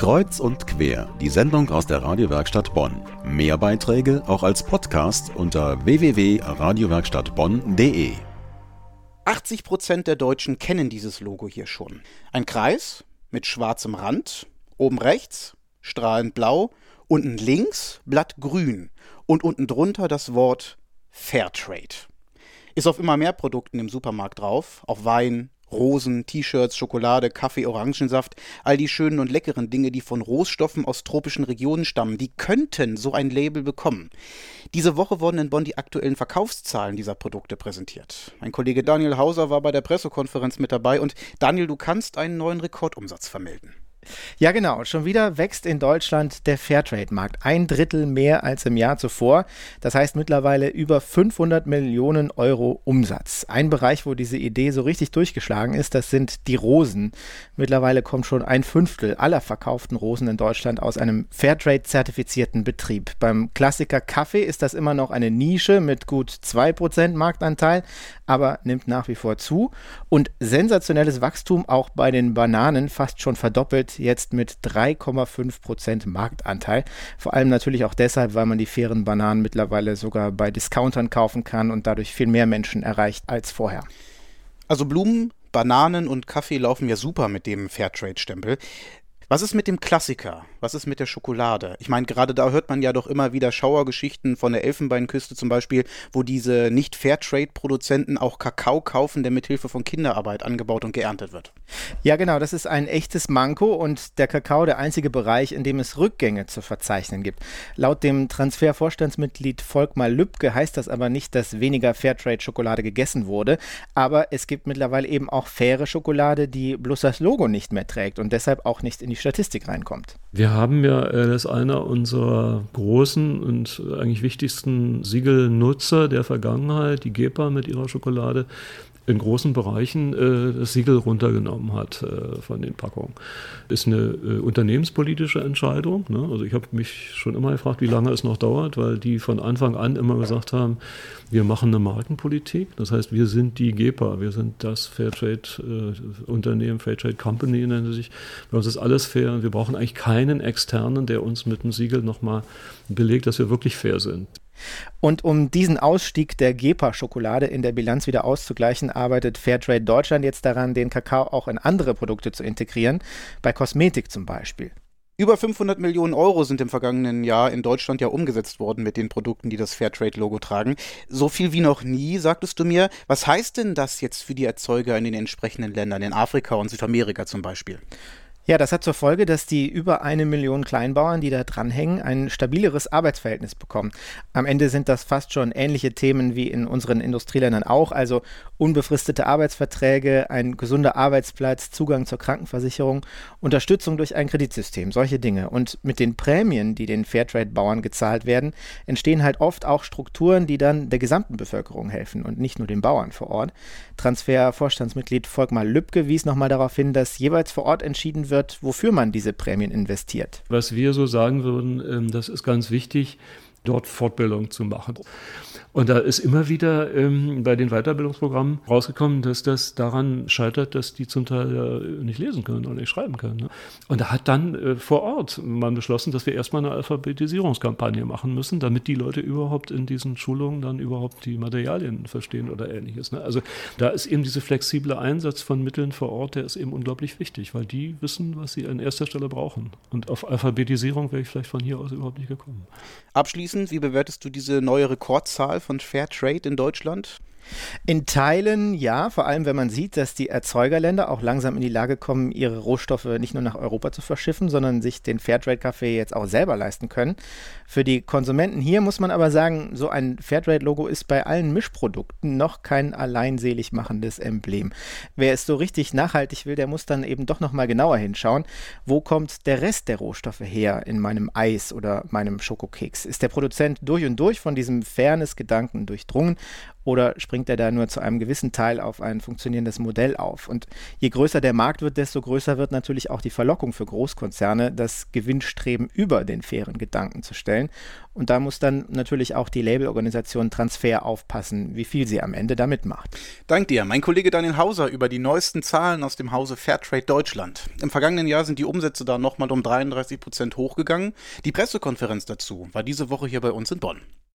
Kreuz und quer, die Sendung aus der Radiowerkstatt Bonn. Mehr Beiträge auch als Podcast unter www.radiowerkstattbonn.de. 80 Prozent der Deutschen kennen dieses Logo hier schon. Ein Kreis mit schwarzem Rand, oben rechts strahlend blau, unten links blattgrün und unten drunter das Wort Fairtrade. Ist auf immer mehr Produkten im Supermarkt drauf, auf Wein, Rosen, T-Shirts, Schokolade, Kaffee, Orangensaft, all die schönen und leckeren Dinge, die von Rohstoffen aus tropischen Regionen stammen, die könnten so ein Label bekommen. Diese Woche wurden in Bonn die aktuellen Verkaufszahlen dieser Produkte präsentiert. Mein Kollege Daniel Hauser war bei der Pressekonferenz mit dabei und Daniel, du kannst einen neuen Rekordumsatz vermelden. Ja, genau. Schon wieder wächst in Deutschland der Fairtrade-Markt. Ein Drittel mehr als im Jahr zuvor. Das heißt mittlerweile über 500 Millionen Euro Umsatz. Ein Bereich, wo diese Idee so richtig durchgeschlagen ist, das sind die Rosen. Mittlerweile kommt schon ein Fünftel aller verkauften Rosen in Deutschland aus einem Fairtrade-zertifizierten Betrieb. Beim Klassiker Kaffee ist das immer noch eine Nische mit gut 2% Marktanteil, aber nimmt nach wie vor zu. Und sensationelles Wachstum auch bei den Bananen, fast schon verdoppelt jetzt mit 3,5 Prozent Marktanteil. Vor allem natürlich auch deshalb, weil man die fairen Bananen mittlerweile sogar bei Discountern kaufen kann und dadurch viel mehr Menschen erreicht als vorher. Also Blumen, Bananen und Kaffee laufen ja super mit dem Fairtrade-Stempel. Was ist mit dem Klassiker? Was ist mit der Schokolade? Ich meine, gerade da hört man ja doch immer wieder Schauergeschichten von der Elfenbeinküste zum Beispiel, wo diese nicht Fairtrade-Produzenten auch Kakao kaufen, der mithilfe von Kinderarbeit angebaut und geerntet wird. Ja, genau, das ist ein echtes Manko und der Kakao der einzige Bereich, in dem es Rückgänge zu verzeichnen gibt. Laut dem Transfervorstandsmitglied Volkmar Lübcke heißt das aber nicht, dass weniger Fairtrade-Schokolade gegessen wurde, aber es gibt mittlerweile eben auch faire Schokolade, die bloß das Logo nicht mehr trägt und deshalb auch nicht in die Statistik reinkommt. Wir haben ja, äh, das ist einer unserer großen und eigentlich wichtigsten Siegelnutzer der Vergangenheit, die GEPA mit ihrer Schokolade, in großen Bereichen äh, das Siegel runtergenommen hat äh, von den Packungen. Ist eine äh, unternehmenspolitische Entscheidung. Ne? Also ich habe mich schon immer gefragt, wie lange es noch dauert, weil die von Anfang an immer gesagt haben, wir machen eine Markenpolitik. Das heißt, wir sind die GEPA, wir sind das Fairtrade-Unternehmen, äh, Fairtrade Company nennt sie sich. Bei uns ist alles fair und wir brauchen eigentlich keinen externen, der uns mit dem Siegel nochmal belegt, dass wir wirklich fair sind. Und um diesen Ausstieg der GEPA-Schokolade in der Bilanz wieder auszugleichen, arbeitet Fairtrade Deutschland jetzt daran, den Kakao auch in andere Produkte zu integrieren, bei Kosmetik zum Beispiel. Über 500 Millionen Euro sind im vergangenen Jahr in Deutschland ja umgesetzt worden mit den Produkten, die das Fairtrade-Logo tragen. So viel wie noch nie, sagtest du mir. Was heißt denn das jetzt für die Erzeuger in den entsprechenden Ländern, in Afrika und Südamerika zum Beispiel? Ja, das hat zur Folge, dass die über eine Million Kleinbauern, die da dranhängen, ein stabileres Arbeitsverhältnis bekommen. Am Ende sind das fast schon ähnliche Themen wie in unseren Industrieländern auch, also unbefristete Arbeitsverträge, ein gesunder Arbeitsplatz, Zugang zur Krankenversicherung, Unterstützung durch ein Kreditsystem, solche Dinge. Und mit den Prämien, die den Fairtrade-Bauern gezahlt werden, entstehen halt oft auch Strukturen, die dann der gesamten Bevölkerung helfen und nicht nur den Bauern vor Ort. Transfer-Vorstandsmitglied Volkmar Lübcke wies nochmal darauf hin, dass jeweils vor Ort entschieden wird, wofür man diese Prämien investiert. Was wir so sagen würden, ähm, das ist ganz wichtig, dort Fortbildung zu machen. Und da ist immer wieder ähm, bei den Weiterbildungsprogrammen rausgekommen, dass das daran scheitert, dass die zum Teil ja nicht lesen können und nicht schreiben können. Ne? Und da hat dann äh, vor Ort man beschlossen, dass wir erstmal eine Alphabetisierungskampagne machen müssen, damit die Leute überhaupt in diesen Schulungen dann überhaupt die Materialien verstehen oder ähnliches. Ne? Also da ist eben dieser flexible Einsatz von Mitteln vor Ort, der ist eben unglaublich wichtig, weil die wissen, was sie an erster Stelle brauchen. Und auf Alphabetisierung wäre ich vielleicht von hier aus überhaupt nicht gekommen. Abschließend, wie bewertest du diese neue Rekordzahl von Fair Trade in Deutschland? In Teilen ja, vor allem wenn man sieht, dass die Erzeugerländer auch langsam in die Lage kommen, ihre Rohstoffe nicht nur nach Europa zu verschiffen, sondern sich den Fairtrade-Kaffee jetzt auch selber leisten können. Für die Konsumenten hier muss man aber sagen, so ein Fairtrade-Logo ist bei allen Mischprodukten noch kein alleinselig machendes Emblem. Wer es so richtig nachhaltig will, der muss dann eben doch nochmal genauer hinschauen, wo kommt der Rest der Rohstoffe her in meinem Eis oder meinem Schokokeks? Ist der Produzent durch und durch von diesem Fairness-Gedanken durchdrungen oder springt er da nur zu einem gewissen Teil auf ein funktionierendes Modell auf? Und je größer der Markt wird, desto größer wird natürlich auch die Verlockung für Großkonzerne, das Gewinnstreben über den fairen Gedanken zu stellen. Und da muss dann natürlich auch die Labelorganisation Transfer aufpassen, wie viel sie am Ende damit macht. Dank dir, mein Kollege Daniel Hauser über die neuesten Zahlen aus dem Hause Fairtrade Deutschland. Im vergangenen Jahr sind die Umsätze da nochmal um 33 Prozent hochgegangen. Die Pressekonferenz dazu war diese Woche hier bei uns in Bonn.